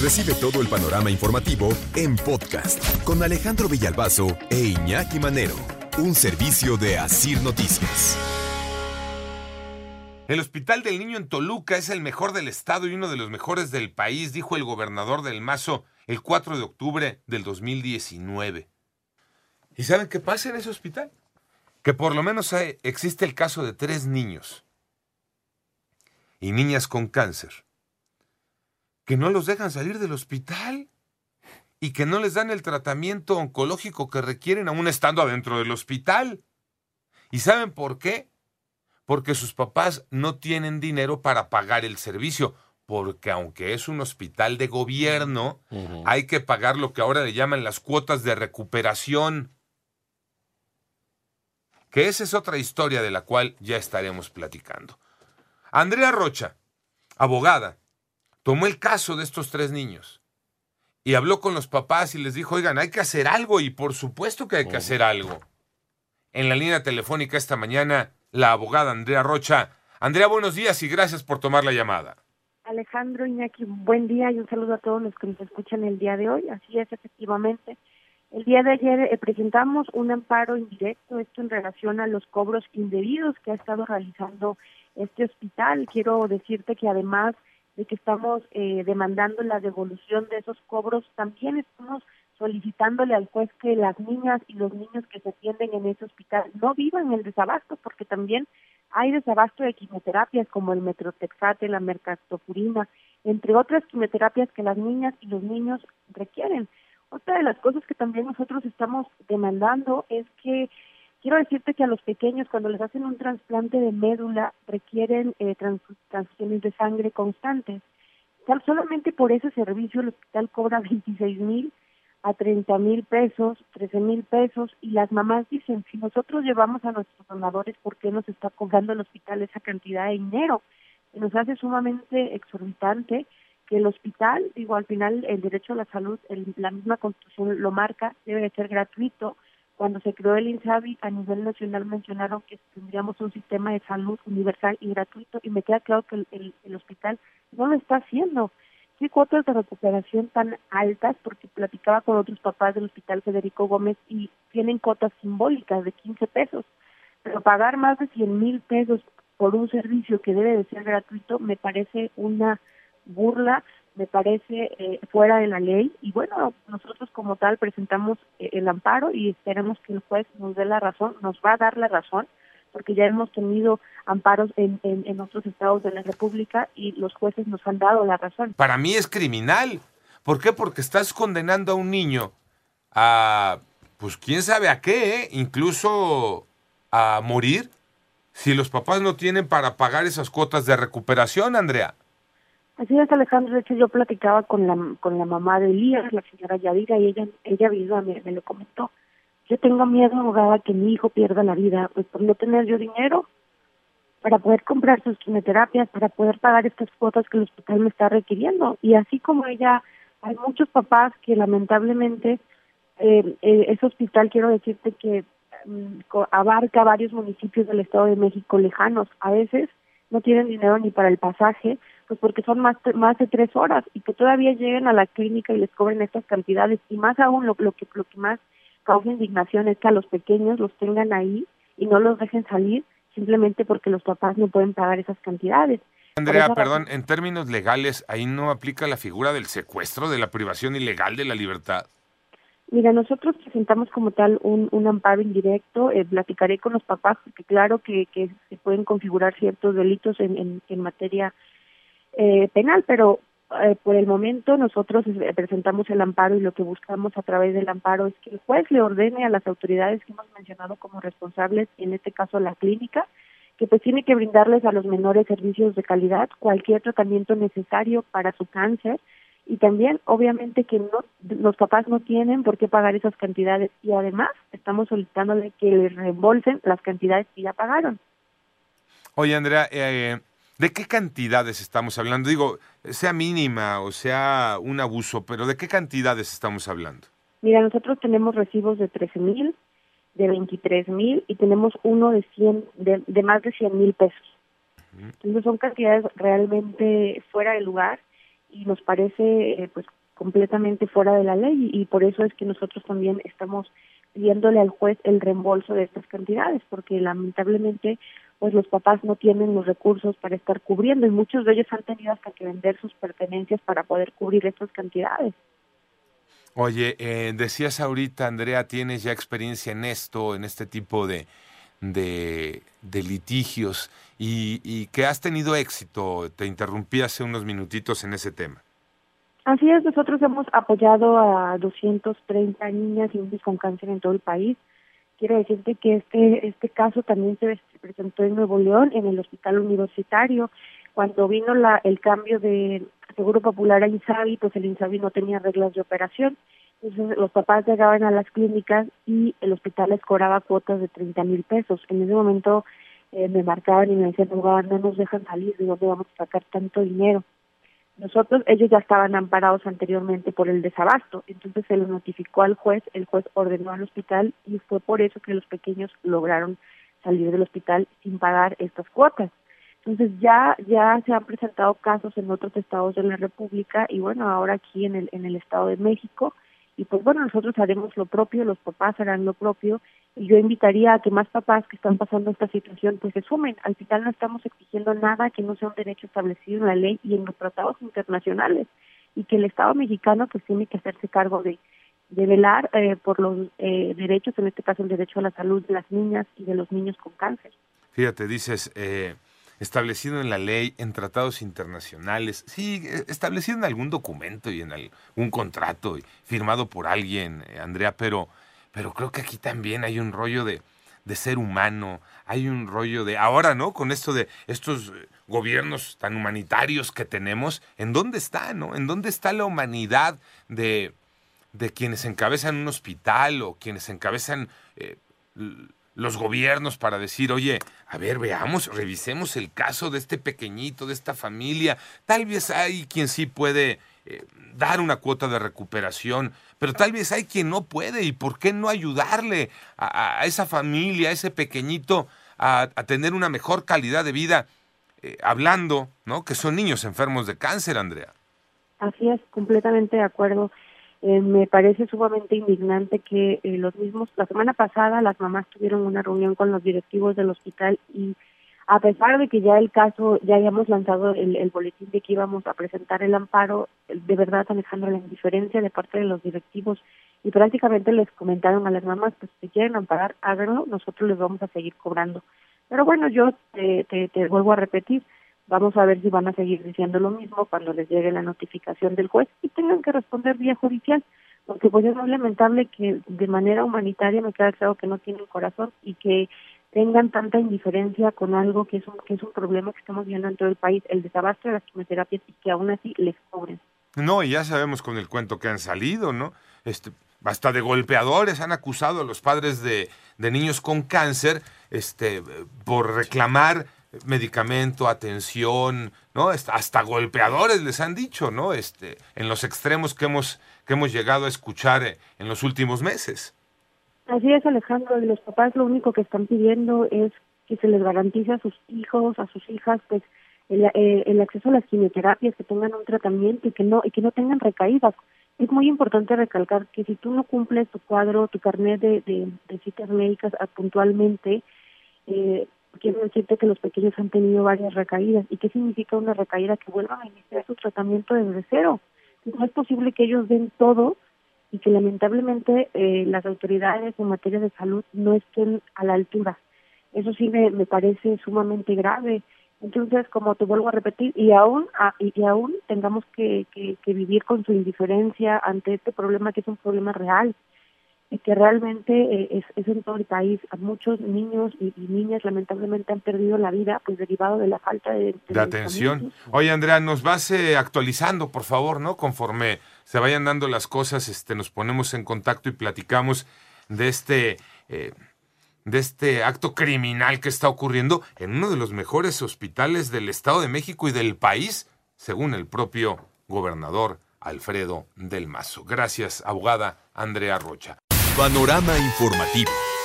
Recibe todo el panorama informativo en podcast con Alejandro Villalbazo e Iñaki Manero, un servicio de Asir Noticias. El Hospital del Niño en Toluca es el mejor del estado y uno de los mejores del país, dijo el gobernador del Mazo el 4 de octubre del 2019. ¿Y saben qué pasa en ese hospital? Que por lo menos existe el caso de tres niños y niñas con cáncer que no los dejan salir del hospital y que no les dan el tratamiento oncológico que requieren aún estando adentro del hospital. ¿Y saben por qué? Porque sus papás no tienen dinero para pagar el servicio, porque aunque es un hospital de gobierno, hay que pagar lo que ahora le llaman las cuotas de recuperación. Que esa es otra historia de la cual ya estaremos platicando. Andrea Rocha, abogada, tomó el caso de estos tres niños y habló con los papás y les dijo, oigan, hay que hacer algo y por supuesto que hay que hacer algo. En la línea telefónica esta mañana, la abogada Andrea Rocha. Andrea, buenos días y gracias por tomar la llamada. Alejandro Iñaki, buen día y un saludo a todos los que nos escuchan el día de hoy. Así es, efectivamente. El día de ayer eh, presentamos un amparo indirecto, esto en relación a los cobros indebidos que ha estado realizando este hospital. Quiero decirte que además de que estamos eh, demandando la devolución de esos cobros, también estamos solicitándole al juez que las niñas y los niños que se atienden en ese hospital no vivan el desabasto, porque también hay desabasto de quimioterapias como el metrotexate, la mercastopurina, entre otras quimioterapias que las niñas y los niños requieren. Otra de las cosas que también nosotros estamos demandando es que Quiero decirte que a los pequeños cuando les hacen un trasplante de médula requieren eh, transfusiones de sangre constantes. Solamente por ese servicio el hospital cobra 26 mil a 30 mil pesos, 13 mil pesos y las mamás dicen, si nosotros llevamos a nuestros donadores, ¿por qué nos está cobrando el hospital esa cantidad de dinero? Y nos hace sumamente exorbitante que el hospital, digo, al final el derecho a la salud, la misma constitución lo marca, debe de ser gratuito, cuando se creó el INSABI a nivel nacional mencionaron que tendríamos un sistema de salud universal y gratuito y me queda claro que el, el, hospital no lo está haciendo. ¿Qué cuotas de recuperación tan altas? Porque platicaba con otros papás del hospital Federico Gómez y tienen cuotas simbólicas de 15 pesos, pero pagar más de 100 mil pesos por un servicio que debe de ser gratuito me parece una burla me parece eh, fuera de la ley y bueno, nosotros como tal presentamos eh, el amparo y esperamos que el juez nos dé la razón, nos va a dar la razón, porque ya hemos tenido amparos en, en, otros estados de la República y los jueces nos han dado la razón. Para mí es criminal. ¿Por qué? Porque estás condenando a un niño a, pues quién sabe a qué, ¿eh? incluso a morir, si los papás no tienen para pagar esas cuotas de recuperación, Andrea. Así es, Alejandro. De hecho, yo platicaba con la, con la mamá de Elías, la señora Yadira, y ella, ella me, me lo comentó. Yo tengo miedo, abogada, que mi hijo pierda la vida, pues por no tener yo dinero para poder comprar sus quimioterapias, para poder pagar estas cuotas que el hospital me está requiriendo. Y así como ella, hay muchos papás que lamentablemente eh, eh ese hospital, quiero decirte que mm, abarca varios municipios del Estado de México lejanos. A veces no tienen dinero ni para el pasaje, pues porque son más, más de tres horas y que todavía lleguen a la clínica y les cobren estas cantidades y más aún lo, lo que lo que más causa indignación es que a los pequeños los tengan ahí y no los dejen salir simplemente porque los papás no pueden pagar esas cantidades. Andrea, perdón, en términos legales, ahí no aplica la figura del secuestro, de la privación ilegal de la libertad. Mira, nosotros presentamos como tal un, un amparo indirecto, eh, platicaré con los papás, porque claro que, que se pueden configurar ciertos delitos en, en, en materia eh, penal, pero eh, por el momento nosotros eh, presentamos el amparo y lo que buscamos a través del amparo es que el juez le ordene a las autoridades que hemos mencionado como responsables, en este caso la clínica, que pues tiene que brindarles a los menores servicios de calidad, cualquier tratamiento necesario para su cáncer y también obviamente que no los papás no tienen por qué pagar esas cantidades y además estamos solicitándole que les reembolsen las cantidades que ya pagaron. Oye Andrea, eh, ¿De qué cantidades estamos hablando? Digo, sea mínima o sea un abuso, pero ¿de qué cantidades estamos hablando? Mira, nosotros tenemos recibos de 13 mil, de 23 mil y tenemos uno de 100, de, más de 100 mil pesos. Entonces son cantidades realmente fuera de lugar y nos parece eh, pues completamente fuera de la ley y, por eso es que nosotros también estamos pidiéndole al juez el reembolso de estas cantidades porque lamentablemente pues los papás no tienen los recursos para estar cubriendo y muchos de ellos han tenido hasta que vender sus pertenencias para poder cubrir estas cantidades. Oye, eh, decías ahorita, Andrea, tienes ya experiencia en esto, en este tipo de, de, litigios y, que has tenido éxito. Te interrumpí hace unos minutitos en ese tema. Así es, nosotros hemos apoyado a 230 niñas y niños con cáncer en todo el país. Quiero decirte que este este caso también se presentó en Nuevo León, en el hospital universitario. Cuando vino la, el cambio de Seguro Popular a INSABI, pues el INSABI no tenía reglas de operación. Entonces los papás llegaban a las clínicas y el hospital les cobraba cuotas de 30 mil pesos. En ese momento eh, me marcaban y me decían, no, no nos dejan salir, ¿de dónde vamos a sacar tanto dinero? Nosotros, ellos ya estaban amparados anteriormente por el desabasto, entonces se lo notificó al juez, el juez ordenó al hospital y fue por eso que los pequeños lograron salir del hospital sin pagar estas cuotas. Entonces ya ya se han presentado casos en otros estados de la República y bueno, ahora aquí en el en el estado de México y pues bueno, nosotros haremos lo propio, los papás harán lo propio y yo invitaría a que más papás que están pasando esta situación pues se sumen. Al final no estamos exigiendo nada que no sea un derecho establecido en la ley y en los tratados internacionales y que el Estado mexicano pues tiene que hacerse cargo de, de velar eh, por los eh, derechos, en este caso el derecho a la salud de las niñas y de los niños con cáncer. Fíjate, dices, eh, establecido en la ley, en tratados internacionales, sí, e, establecido en algún documento y en algún contrato firmado por alguien, eh, Andrea, pero, pero creo que aquí también hay un rollo de, de ser humano, hay un rollo de ahora, ¿no? Con esto de estos eh, gobiernos tan humanitarios que tenemos, ¿en dónde está, no? ¿En dónde está la humanidad de, de quienes encabezan un hospital o quienes encabezan eh, los gobiernos para decir, oye, a ver, veamos, revisemos el caso de este pequeñito, de esta familia. Tal vez hay quien sí puede eh, dar una cuota de recuperación, pero tal vez hay quien no puede. ¿Y por qué no ayudarle a, esa familia, a ese pequeñito, a, tener una mejor calidad de vida? Eh, hablando, ¿no? Que son niños enfermos de cáncer, Andrea. Así es, completamente de acuerdo. Eh, me parece sumamente indignante que eh, los mismos, la semana pasada las mamás tuvieron una reunión con los directivos del hospital y a pesar de que ya el caso, ya habíamos lanzado el, el boletín de que íbamos a presentar el amparo, de verdad Alejandro, la indiferencia de parte de los directivos y prácticamente les comentaron a las mamás, pues si quieren amparar, háganlo, nosotros les vamos a seguir cobrando. Pero bueno, yo te, te, te vuelvo a repetir, Vamos a ver si van a seguir diciendo lo mismo cuando les llegue la notificación del juez y tengan que responder vía judicial, porque pues es muy lamentable que de manera humanitaria me queda claro que no tienen corazón y que tengan tanta indiferencia con algo que es un, que es un problema que estamos viendo en todo el país, el desabasto de las quimioterapias y que aún así les cobren. No, y ya sabemos con el cuento que han salido, ¿no? Este, hasta de golpeadores han acusado a los padres de, de niños con cáncer este, por reclamar medicamento, atención, ¿no? Hasta golpeadores les han dicho, ¿no? Este, en los extremos que hemos, que hemos llegado a escuchar eh, en los últimos meses. Así es, Alejandro, y los papás lo único que están pidiendo es que se les garantice a sus hijos, a sus hijas, pues el, eh, el acceso a las quimioterapias, que tengan un tratamiento y que no y que no tengan recaídas. Es muy importante recalcar que si tú no cumples tu cuadro, tu carnet de, de, de citas médicas puntualmente, eh, quiero decirte que los pequeños han tenido varias recaídas. ¿Y qué significa una recaída? Que vuelvan a iniciar su tratamiento desde cero. No es posible que ellos den todo y que lamentablemente eh, las autoridades en materia de salud no estén a la altura. Eso sí me, me parece sumamente grave. Entonces, como te vuelvo a repetir, y aún, ah, y, aún tengamos que, que, vivir con su indiferencia ante este problema que es un problema real que realmente eh, es, es, en todo el país. A muchos niños y, niñas lamentablemente han perdido la vida pues derivado de la falta de, de, atención. Oye, Andrea, nos vas eh, actualizando, por favor, ¿no? Conforme se vayan dando las cosas, este, nos ponemos en contacto y platicamos de este... Eh, de este acto criminal que está ocurriendo en uno de los mejores hospitales del Estado de México y del país, según el propio gobernador Alfredo del Mazo. Gracias, abogada Andrea Rocha. Panorama informativo.